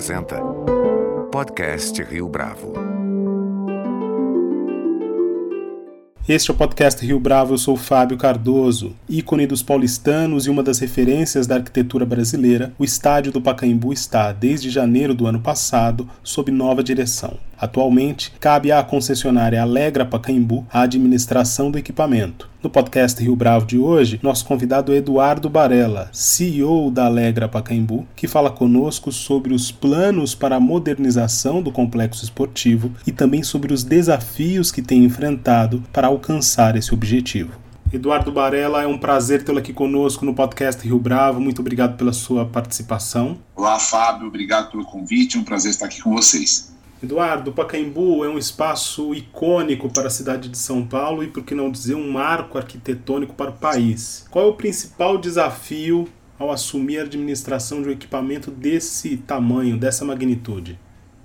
apresenta Podcast Rio Bravo. Este é o podcast Rio Bravo, eu sou Fábio Cardoso. Ícone dos paulistanos e uma das referências da arquitetura brasileira, o estádio do Pacaembu está, desde janeiro do ano passado, sob nova direção. Atualmente, cabe à concessionária Alegra Pacaembu a administração do equipamento. No podcast Rio Bravo de hoje, nosso convidado é Eduardo Barella, CEO da Alegra Pacaembu, que fala conosco sobre os planos para a modernização do complexo esportivo e também sobre os desafios que tem enfrentado para alcançar esse objetivo. Eduardo Barella, é um prazer tê-lo aqui conosco no podcast Rio Bravo. Muito obrigado pela sua participação. Olá, Fábio. Obrigado pelo convite. É um prazer estar aqui com vocês. Eduardo, o Pacaembu é um espaço icônico para a cidade de São Paulo e, por que não dizer, um marco arquitetônico para o país. Qual é o principal desafio ao assumir a administração de um equipamento desse tamanho, dessa magnitude?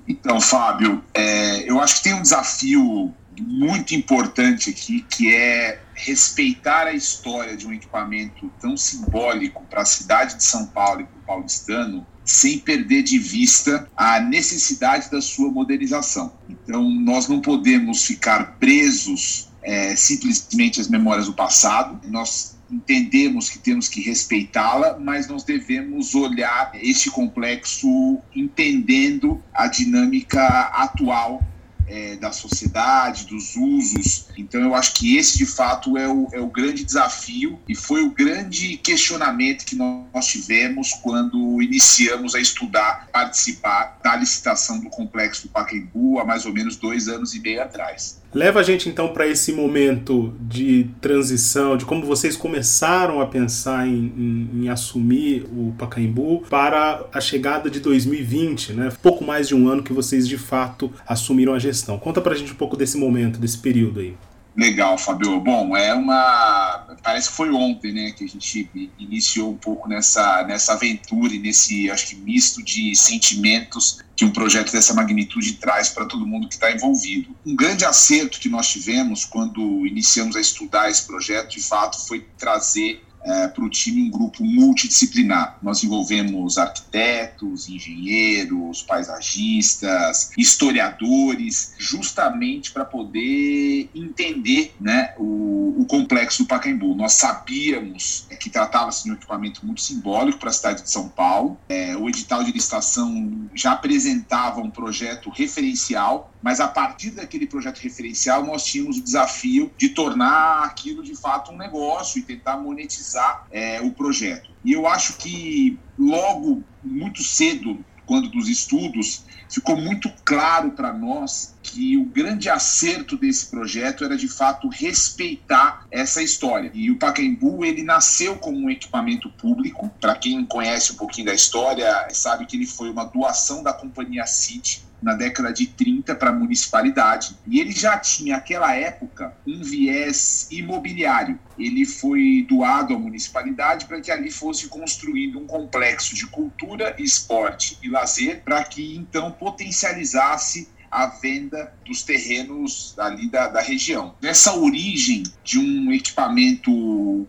Então, Fábio, é, eu acho que tem um desafio muito importante aqui, que é respeitar a história de um equipamento tão simbólico para a cidade de São Paulo e para o paulistano, sem perder de vista a necessidade da sua modernização. Então, nós não podemos ficar presos é, simplesmente às memórias do passado. Nós entendemos que temos que respeitá-la, mas nós devemos olhar este complexo entendendo a dinâmica atual é, da sociedade, dos usos. Então, eu acho que esse, de fato, é o, é o grande desafio e foi o grande questionamento que nós tivemos quando iniciamos a estudar, participar da licitação do Complexo do Pacaembu há mais ou menos dois anos e meio atrás. Leva a gente então para esse momento de transição, de como vocês começaram a pensar em, em, em, assumir o Pacaembu para a chegada de 2020, né? Pouco mais de um ano que vocês de fato assumiram a gestão. Conta para a gente um pouco desse momento, desse período aí. Legal, Fabio. Bom, é uma. Parece que foi ontem, né, que a gente iniciou um pouco nessa, nessa aventura e nesse, acho que, misto de sentimentos que um projeto dessa magnitude traz para todo mundo que está envolvido. Um grande acerto que nós tivemos quando iniciamos a estudar esse projeto, de fato, foi trazer é, para o time um grupo multidisciplinar. Nós envolvemos arquitetos, engenheiros, paisagistas, historiadores, justamente para poder entender né, o, o, complexo do Pacaembu. Nós sabíamos é, que tratava-se de um equipamento muito simbólico para a cidade de São Paulo. É, o edital de licitação já apresentava um projeto referencial mas a partir daquele projeto referencial nós tínhamos o desafio de tornar aquilo de fato um negócio e tentar monetizar é, o projeto. E eu acho que logo, muito cedo, quando dos estudos, ficou muito claro para nós que o grande acerto desse projeto era de fato respeitar essa história. E o Pacaembu ele nasceu como um equipamento público. Para quem conhece um pouquinho da história, sabe que ele foi uma doação da companhia City na década de 30 para a municipalidade. E ele já tinha, naquela época, um viés imobiliário. Ele foi doado à municipalidade para que ali fosse construído um complexo de cultura, esporte e lazer, para que então potencializasse a venda dos terrenos ali da, da região. Essa origem de um equipamento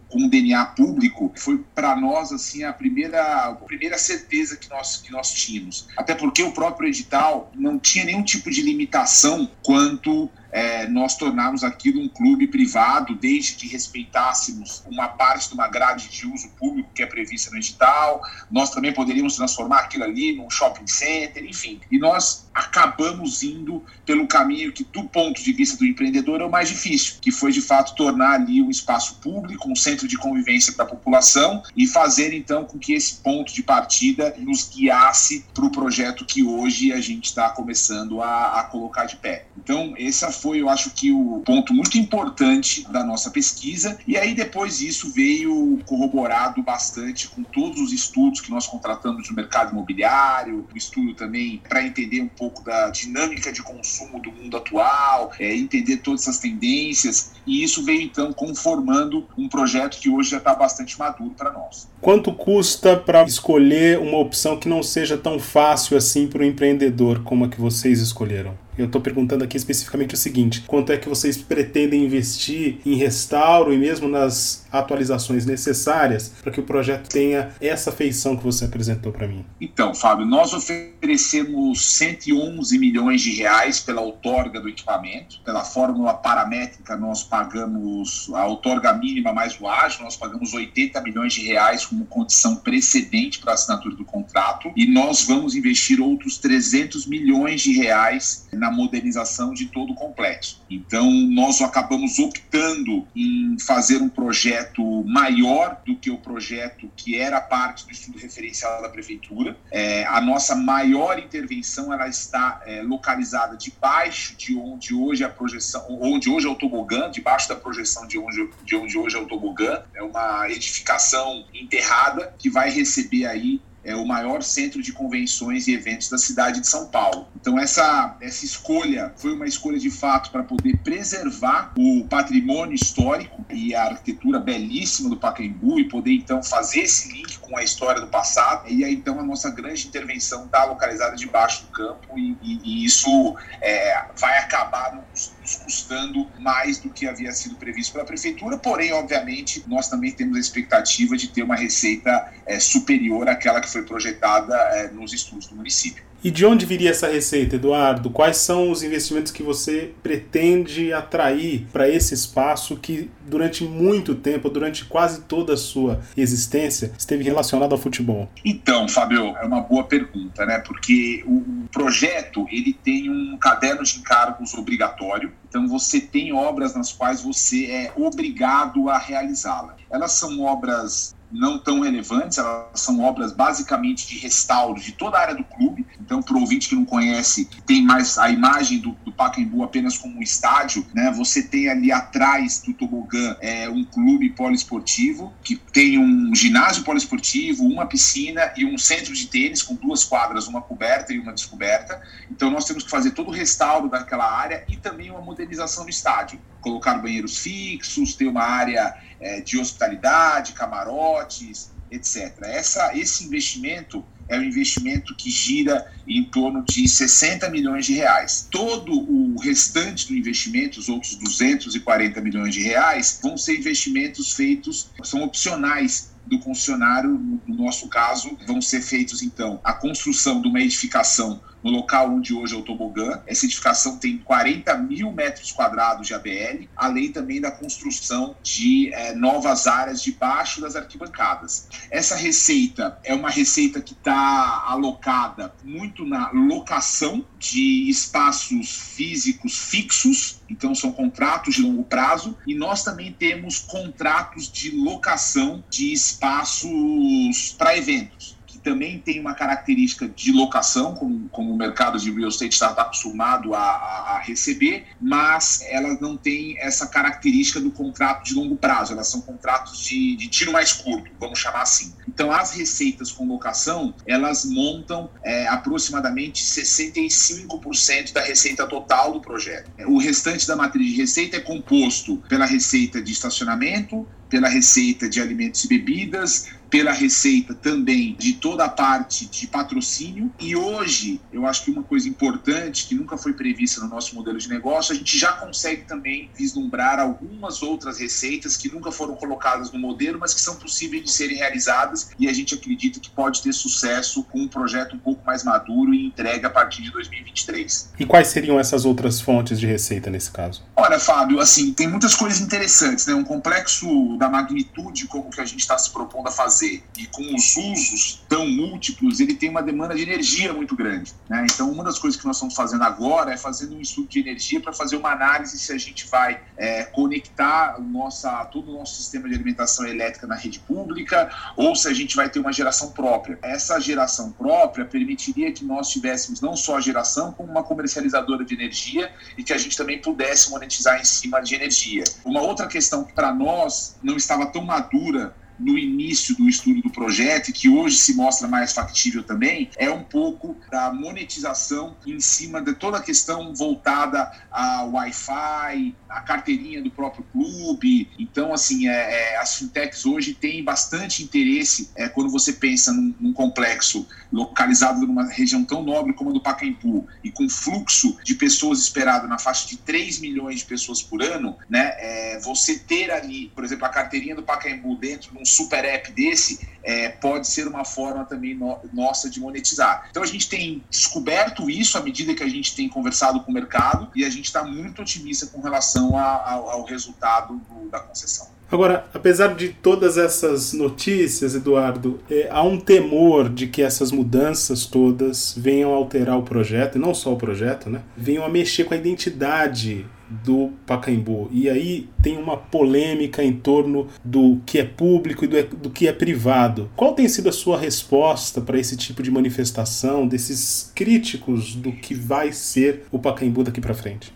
com DNA público foi para nós assim a primeira, a primeira certeza que nós, que nós tínhamos. Até porque o próprio edital não tinha nenhum tipo de limitação quanto é, nós tornarmos aquilo um clube privado, desde que respeitássemos uma parte de uma grade de uso público que é prevista no edital. Nós também poderíamos transformar aquilo ali num shopping center, enfim. E nós acabamos indo pelo caminho que, do ponto de vista do empreendedor, é o mais difícil, que foi de fato tornar ali um espaço público, um centro de convivência para a população e fazer então com que esse ponto de partida nos guiasse para o projeto que hoje a gente está começando a, a colocar de pé. Então, essa foi eu acho que, o ponto muito importante da nossa pesquisa. E aí, depois disso, veio corroborado bastante com todos os estudos que nós contratamos no mercado imobiliário, o estudo também para entender um pouco da dinâmica de consumo do mundo atual, é, entender todas essas tendências. E isso veio, então, conformando um projeto que hoje já está bastante maduro para nós. Quanto custa para escolher uma opção que não seja tão fácil assim para o empreendedor como a que vocês escolheram? Eu estou perguntando aqui especificamente o seguinte: quanto é que vocês pretendem investir em restauro e mesmo nas atualizações necessárias para que o projeto tenha essa feição que você apresentou para mim? Então, Fábio, nós oferecemos 111 milhões de reais pela outorga do equipamento. Pela fórmula paramétrica, nós pagamos a outorga mínima mais o ágio, nós pagamos 80 milhões de reais como condição precedente para a assinatura do contrato e nós vamos investir outros 300 milhões de reais na modernização de todo o complexo. Então, nós acabamos optando em fazer um projeto maior do que o projeto que era parte do estudo referencial da prefeitura. É, a nossa maior intervenção ela está é, localizada debaixo de onde hoje a projeção, onde hoje é o tobogã, debaixo da projeção de onde, de onde hoje é o tobogã. É uma edificação enterrada que vai receber aí é o maior centro de convenções e eventos da cidade de São Paulo. Então essa essa escolha foi uma escolha de fato para poder preservar o patrimônio histórico e a arquitetura belíssima do Pacaembu e poder então fazer esse link com a história do passado. E aí então a nossa grande intervenção está localizada debaixo do campo e, e, e isso é, vai acabar nos, custando mais do que havia sido previsto pela prefeitura. Porém, obviamente, nós também temos a expectativa de ter uma receita é, superior àquela que foi projetada é, nos estudos do município. E de onde viria essa receita, Eduardo? Quais são os investimentos que você pretende atrair para esse espaço que, durante muito tempo, durante quase toda a sua existência, esteve relacionado ao futebol? Então, Fábio, é uma boa pergunta, né? Porque o projeto ele tem um caderno de encargos obrigatório. Então, você tem obras nas quais você é obrigado a realizá-la. Elas são obras não tão relevantes, elas são obras basicamente de restauro de toda a área do clube. Então, para o ouvinte que não conhece, tem mais a imagem do, do Pacaembu apenas como um estádio, né? Você tem ali atrás do tobogã é, um clube poliesportivo que tem um ginásio poliesportivo, uma piscina e um centro de tênis com duas quadras, uma coberta e uma descoberta. Então, nós temos que fazer todo o restauro daquela área e também uma modernização do estádio. Colocar banheiros fixos, ter uma área é, de hospitalidade, camarotes, etc. Essa, esse investimento é um investimento que gira em torno de 60 milhões de reais. Todo o restante do investimento, os outros 240 milhões de reais, vão ser investimentos feitos, são opcionais do concessionário, no nosso caso, vão ser feitos então a construção de uma edificação no local onde hoje é o tobogã. Essa edificação tem 40 mil metros quadrados de ABL, além também da construção de é, novas áreas debaixo das arquibancadas. Essa receita é uma receita que está alocada muito na locação de espaços físicos fixos, então são contratos de longo prazo, e nós também temos contratos de locação de espaços para eventos também tem uma característica de locação, como, como o mercado de real estate está, acostumado a, a, receber, mas elas não têm essa característica do contrato de longo prazo, elas são contratos de, de tiro mais curto, vamos chamar assim. Então, as receitas com locação, elas montam é, aproximadamente 65% da receita total do projeto. O restante da matriz de receita é composto pela receita de estacionamento, pela receita de alimentos e bebidas, pela receita também de toda a parte de patrocínio. E hoje, eu acho que uma coisa importante que nunca foi prevista no nosso modelo de negócio, a gente já consegue também vislumbrar algumas outras receitas que nunca foram colocadas no modelo, mas que são possíveis de serem realizadas e a gente acredita que pode ter sucesso com um projeto um pouco mais maduro e entregue a partir de 2023. E quais seriam essas outras fontes de receita nesse caso? Olha, Fábio, assim, tem muitas coisas interessantes, né? Um complexo da magnitude como que a gente está se propondo a fazer e com os usos tão múltiplos, ele tem uma demanda de energia muito grande. Né? Então, uma das coisas que nós estamos fazendo agora é fazendo um estudo de energia para fazer uma análise se a gente vai é, conectar nossa, todo o nosso sistema de alimentação elétrica na rede pública ou se a gente vai ter uma geração própria. Essa geração própria permitiria que nós tivéssemos não só a geração, como uma comercializadora de energia e que a gente também pudesse monetizar em cima de energia. Uma outra questão que para nós não estava tão madura no início do estudo do projeto e que hoje se mostra mais factível também, é um pouco da monetização em cima de toda a questão voltada a Wi-Fi, a carteirinha do próprio clube. Então, assim, é, é, as fintechs hoje têm bastante interesse é, quando você pensa num, num, complexo localizado numa região tão nobre como a do Pacaembu e com fluxo de pessoas esperado na faixa de 3 milhões de pessoas por ano, né? É, você ter ali, por exemplo, a carteirinha do Pacaembu dentro de um super app desse é, pode ser uma forma também no, nossa de monetizar. Então a gente tem descoberto isso à medida que a gente tem conversado com o mercado e a gente está muito otimista com relação a, a, ao resultado do, da concessão. Agora, apesar de todas essas notícias, Eduardo, é, há um temor de que essas mudanças todas venham a alterar o projeto, e não só o projeto, né? Venham a mexer com a identidade do Pacaembu. E aí tem uma polêmica em torno do que é público e do, do que é privado. Qual tem sido a sua resposta para esse tipo de manifestação desses críticos do que vai ser o Pacaembu daqui para frente?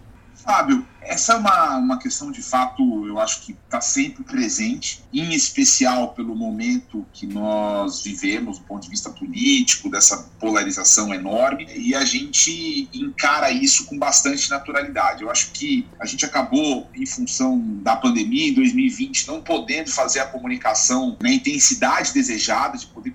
Fábio, essa é uma, uma questão de fato, eu acho que está sempre presente, em especial pelo momento que nós vivemos, do ponto de vista político, dessa polarização enorme, e a gente encara isso com bastante naturalidade. Eu acho que a gente acabou, em função da pandemia, em 2020, não podendo fazer a comunicação na intensidade desejada, de poder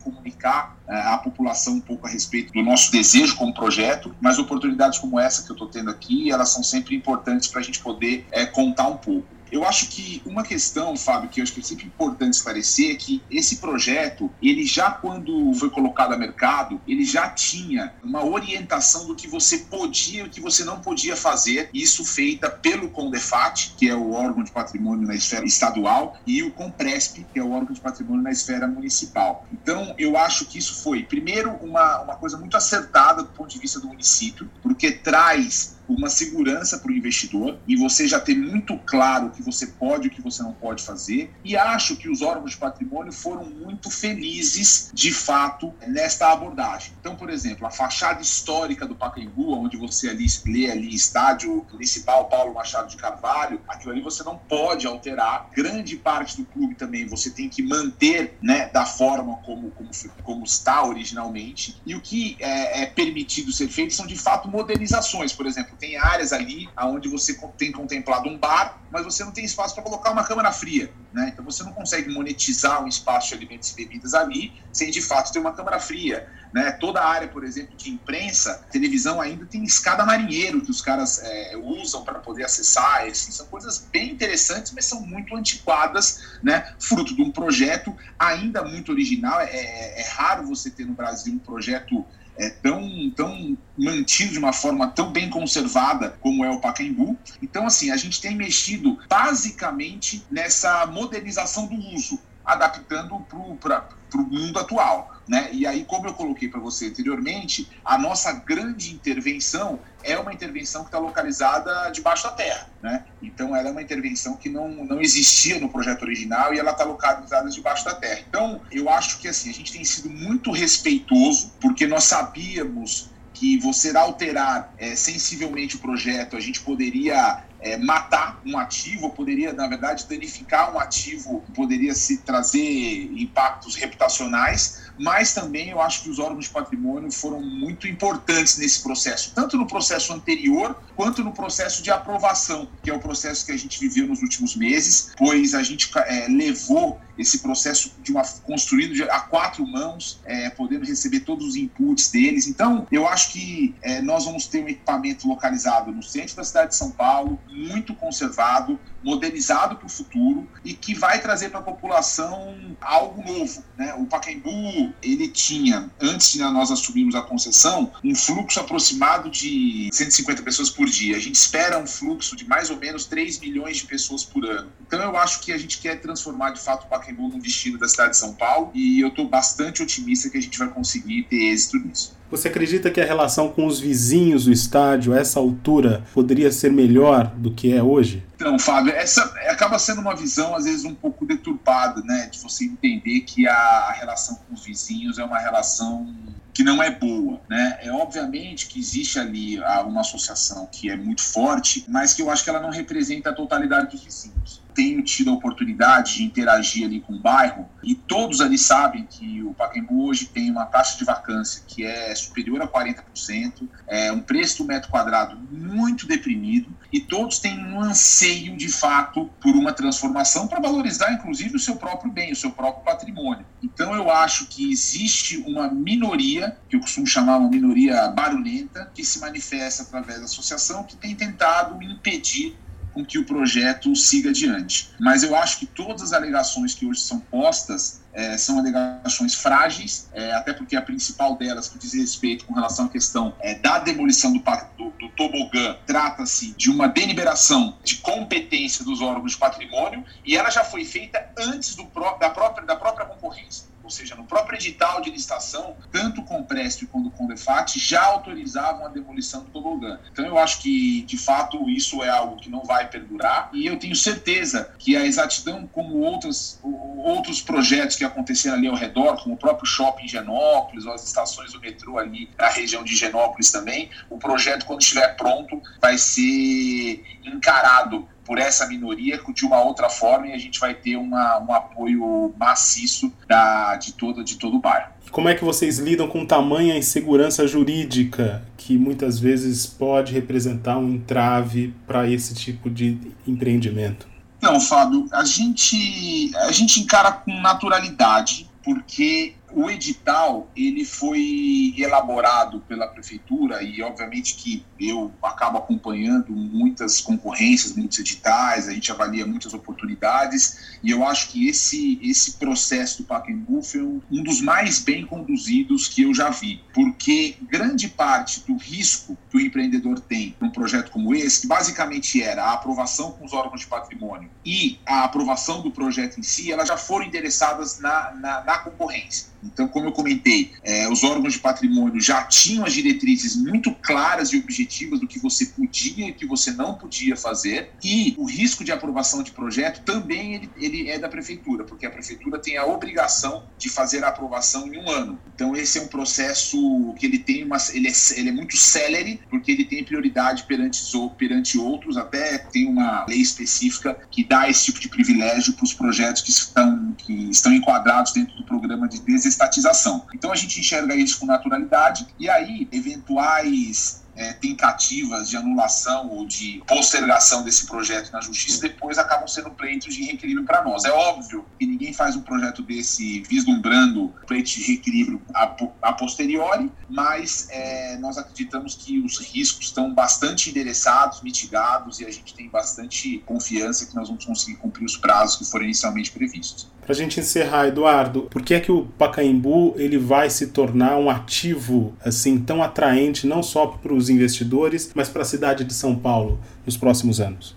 comunicar eh, à população um pouco a respeito do nosso desejo como projeto, mas oportunidades como essa que eu estou tendo aqui, elas são sempre importantes para a gente poder é, contar um pouco. Eu acho que uma questão, Fábio, que eu acho que é sempre importante esclarecer é que esse projeto, ele já quando foi colocado a mercado, ele já tinha uma orientação do que você podia e o que você não podia fazer, isso feita pelo CONDEFAT, que é o órgão de patrimônio na esfera estadual, e o COMPRESP, que é o órgão de patrimônio na esfera municipal. Então, eu acho que isso foi, primeiro, uma, uma coisa muito acertada do ponto de vista do município, porque traz uma segurança para o investidor e você já ter muito claro o que você pode e o que você não pode fazer. E acho que os órgãos de patrimônio foram muito felizes, de fato, nesta abordagem. Então, por exemplo, a fachada histórica do Pacaembu, onde você ali lê ali estádio municipal Paulo Machado de Carvalho, aquilo ali você não pode alterar. Grande parte do clube também você tem que manter, né, da forma como como, como está originalmente. E o que é, é permitido ser feito são de fato modernizações, por exemplo tem áreas ali onde você tem contemplado um bar, mas você não tem espaço para colocar uma câmara fria. Né? Então você não consegue monetizar um espaço de alimentos e bebidas ali sem de fato ter uma câmara fria. Né? Toda a área, por exemplo, de imprensa, televisão ainda tem escada marinheiro que os caras é, usam para poder acessar. Assim, são coisas bem interessantes, mas são muito antiquadas, né? fruto de um projeto ainda muito original. É, é, é raro você ter no Brasil um projeto é, tão, tão mantido de uma forma tão bem conservada como é o Pacaembu. Então, assim, a gente tem mexido basicamente nessa modernização do uso, adaptando para o mundo atual. Né? E aí, como eu coloquei para você anteriormente, a nossa grande intervenção é uma intervenção que está localizada debaixo da terra. Né? Então, ela é uma intervenção que não, não existia no projeto original e ela está localizada debaixo da terra. Então, eu acho que assim, a gente tem sido muito respeitoso, porque nós sabíamos que você alterar é, sensivelmente o projeto, a gente poderia é, matar um ativo, poderia, na verdade, danificar um ativo, poderia se trazer impactos reputacionais mas também eu acho que os órgãos de patrimônio foram muito importantes nesse processo, tanto no processo anterior quanto no processo de aprovação, que é o processo que a gente viveu nos últimos meses, pois a gente é, levou esse processo de uma construído de, a quatro mãos, é, podendo receber todos os inputs deles. Então, eu acho que é, nós vamos ter um equipamento localizado no centro da cidade de São Paulo, muito conservado, modernizado para o futuro e que vai trazer para a população algo novo. Né? O Pacaembu, ele tinha, antes de nós assumirmos a concessão, um fluxo aproximado de 150 pessoas por dia. A gente espera um fluxo de mais ou menos 3 milhões de pessoas por ano. Então eu acho que a gente quer transformar de fato o Pacaembu num destino da cidade de São Paulo e eu estou bastante otimista que a gente vai conseguir ter êxito nisso. Você acredita que a relação com os vizinhos do estádio, a essa altura, poderia ser melhor do que é hoje? Então, Fábio, essa acaba sendo uma visão, às vezes, um pouco deturpada, né? De você entender que a relação com os vizinhos é uma relação que não é boa, né? É obviamente que existe ali uma associação que é muito forte, mas que eu acho que ela não representa a totalidade dos vizinhos. Tenho tido a oportunidade de interagir ali com o bairro e todos ali sabem que o Pacaembu hoje tem uma taxa de vacância que é superior a 40%, é um preço do metro quadrado muito deprimido e todos têm um anseio de fato por uma transformação para valorizar inclusive o seu próprio bem, o seu próprio patrimônio. Então eu acho que existe uma minoria, que eu costumo chamar uma minoria barulhenta, que se manifesta através da associação que tem tentado impedir com que o projeto siga adiante. Mas eu acho que todas as alegações que hoje são postas é, são alegações frágeis, é, até porque a principal delas, que diz respeito com relação à questão é, da demolição do, do, do tobogã, trata-se de uma deliberação de competência dos órgãos de patrimônio e ela já foi feita antes do, da, própria, da própria concorrência ou seja, no próprio edital de licitação, tanto o Compresp quanto o Condefat já autorizavam a demolição do tobogã. Então eu acho que, de fato, isso é algo que não vai perdurar e eu tenho certeza que a exatidão, como outros, outros projetos que aconteceram ali ao redor, como o próprio shopping Genópolis, ou as estações do metrô ali na região de Genópolis também, o projeto, quando estiver pronto, vai ser encarado por essa minoria de uma outra forma e a gente vai ter uma, um apoio maciço da, de, todo, de todo o bairro. Como é que vocês lidam com tamanha insegurança jurídica que muitas vezes pode representar um entrave para esse tipo de empreendimento? Não, Fábio, a gente, a gente encara com naturalidade, porque o edital ele foi elaborado pela prefeitura e obviamente que eu acabo acompanhando muitas concorrências, muitos editais, a gente avalia muitas oportunidades e eu acho que esse esse processo do Pacaembu foi um, um dos mais bem conduzidos que eu já vi, porque grande parte do risco que o empreendedor tem num projeto como esse, que basicamente era a aprovação com os órgãos de patrimônio e a aprovação do projeto em si, elas já foram endereçadas na, na, na concorrência. Então, como eu comentei, é, os órgãos de patrimônio já tinham as diretrizes muito claras e objetivas do que você podia e que você não podia fazer, e o risco de aprovação de projeto também ele, ele é da prefeitura, porque a prefeitura tem a obrigação de fazer a aprovação em um ano. Então, esse é um processo que ele tem uma, ele é, ele é muito célere, porque ele tem prioridade perante, perante outros, até tem uma lei específica que dá esse tipo de privilégio para os projetos que estão, que estão enquadrados dentro do programa de desestatização estatização. Então a gente enxerga isso com naturalidade e aí eventuais é, tentativas de anulação ou de postergação desse projeto na justiça depois acabam sendo pleitos de reequilíbrio para nós. É óbvio que ninguém faz um projeto desse vislumbrando pleito de reequilíbrio a, a posteriori, mas é, nós acreditamos que os riscos estão bastante endereçados, mitigados e a gente tem bastante confiança que nós vamos conseguir cumprir os prazos que foram inicialmente previstos. Para a gente encerrar, Eduardo, por que é que o Pacaembu ele vai se tornar um ativo assim tão atraente não só para os investidores, mas para a cidade de São Paulo nos próximos anos?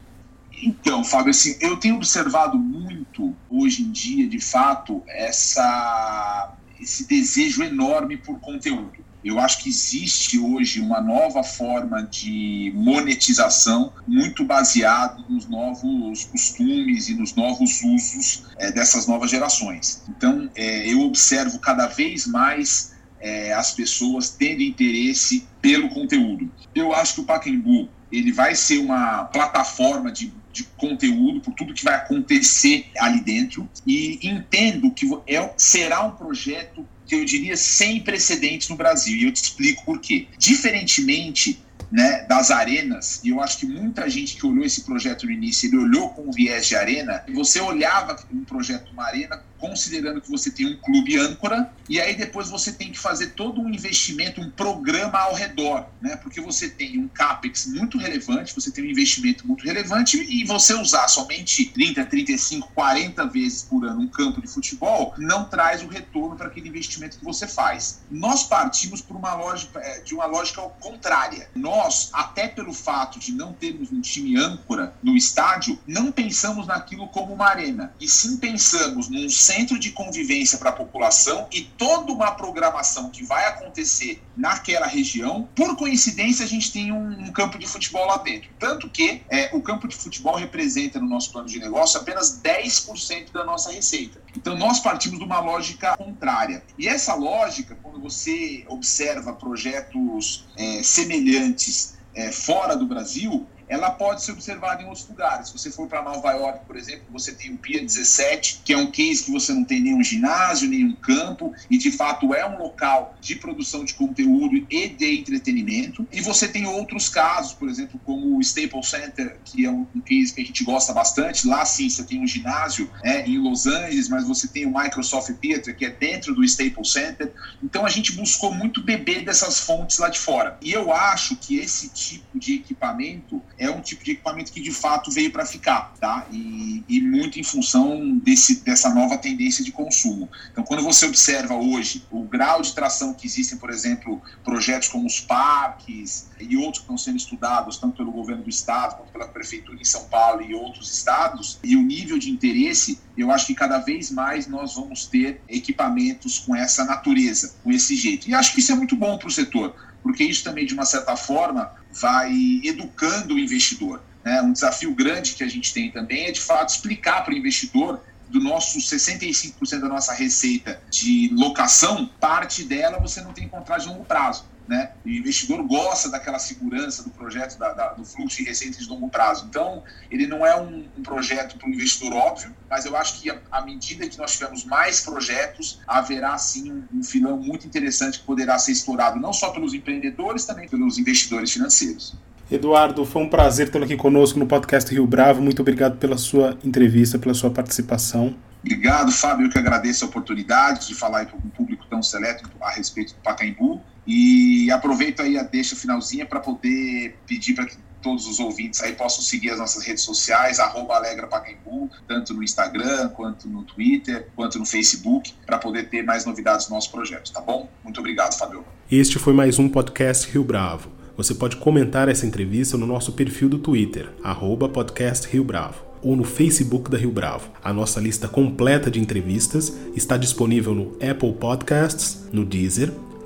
Então, Fábio, assim, eu tenho observado muito hoje em dia, de fato, essa, esse desejo enorme por conteúdo. Eu acho que existe hoje uma nova forma de monetização muito baseado nos novos costumes e nos novos usos é, dessas novas gerações. Então, é, eu observo cada vez mais é, as pessoas tendo interesse pelo conteúdo. Eu acho que o Pacaembu ele vai ser uma plataforma de, de conteúdo por tudo que vai acontecer ali dentro e entendo que é, será um projeto que eu diria sem precedentes no Brasil e eu te explico por quê. Diferentemente né, das arenas, e eu acho que muita gente que olhou esse projeto no início, ele olhou com o viés de arena, você olhava um projeto uma arena considerando que você tem um clube âncora, e aí depois você tem que fazer todo um investimento, um programa ao redor, né? Porque você tem um CAPEX muito relevante, você tem um investimento muito relevante, e você usar somente 30, 35, 40 vezes por ano um campo de futebol não traz o retorno para aquele investimento que você faz. Nós partimos por uma lógica, é, de uma lógica contrária. Nós, até pelo fato de não termos um time âncora no estádio, não pensamos naquilo como uma arena, e sim pensamos num centro de convivência para a população e toda uma programação que vai acontecer naquela região. Por coincidência, a gente tem um, um campo de futebol lá dentro. Tanto que é, o campo de futebol representa no nosso plano de negócio apenas 10% da nossa receita. Então, nós partimos de uma lógica contrária. E essa lógica, quando você observa projetos é, semelhantes é, fora do Brasil, ela pode ser observada em outros lugares. Se você for para Nova York, por exemplo, você tem o Pia 17, que é um case que você não tem nenhum ginásio, nenhum campo, e de fato é um local de produção de conteúdo e de entretenimento. E você tem outros casos, por exemplo, como o Staples Center, que é um case que a gente gosta bastante. Lá sim, você tem um ginásio é, em Los Angeles, mas você tem o Microsoft Theater, que é dentro do Staples Center. Então a gente buscou muito beber dessas fontes lá de fora. E eu acho que esse tipo de equipamento é um tipo de equipamento que de fato veio para ficar, tá? E, e, muito em função desse, dessa nova tendência de consumo. Então, quando você observa hoje o grau de tração que existem, por exemplo, projetos como os parques e outros que estão sendo estudados tanto pelo governo do estado quanto pela prefeitura em São Paulo e outros estados, e o nível de interesse, eu acho que cada vez mais nós vamos ter equipamentos com essa natureza, com esse jeito. E acho que isso é muito bom para o setor porque isso também, de uma certa forma, vai educando o investidor. Né? Um desafio grande que a gente tem também é, de fato, explicar para o investidor do nosso 65% da nossa receita de locação, parte dela você não tem contrato de longo prazo. Né? o investidor gosta daquela segurança do projeto, da, da, do fluxo de receita de longo prazo. Então, ele não é um, um projeto para o investidor óbvio, mas eu acho que à medida que nós tivermos mais projetos, haverá sim um, um filão muito interessante que poderá ser explorado não só pelos empreendedores, também pelos investidores financeiros. Eduardo, foi um prazer tê-lo aqui conosco no podcast Rio Bravo. Muito obrigado pela sua entrevista, pela sua participação. Obrigado, Fábio. Eu que agradeço a oportunidade de falar para um público tão seleto a respeito do Pacaembu. E aproveito aí a deixa finalzinha para poder pedir para que todos os ouvintes aí possam seguir as nossas redes sociais, arroba Alegra Pacaembu, tanto no Instagram, quanto no Twitter, quanto no Facebook, para poder ter mais novidades do nosso projeto, tá bom? Muito obrigado, Fábio. Este foi mais um podcast Rio Bravo. Você pode comentar essa entrevista no nosso perfil do Twitter, arroba podcast Rio Bravo ou no Facebook da Rio Bravo. A nossa lista completa de entrevistas está disponível no Apple Podcasts, no Deezer,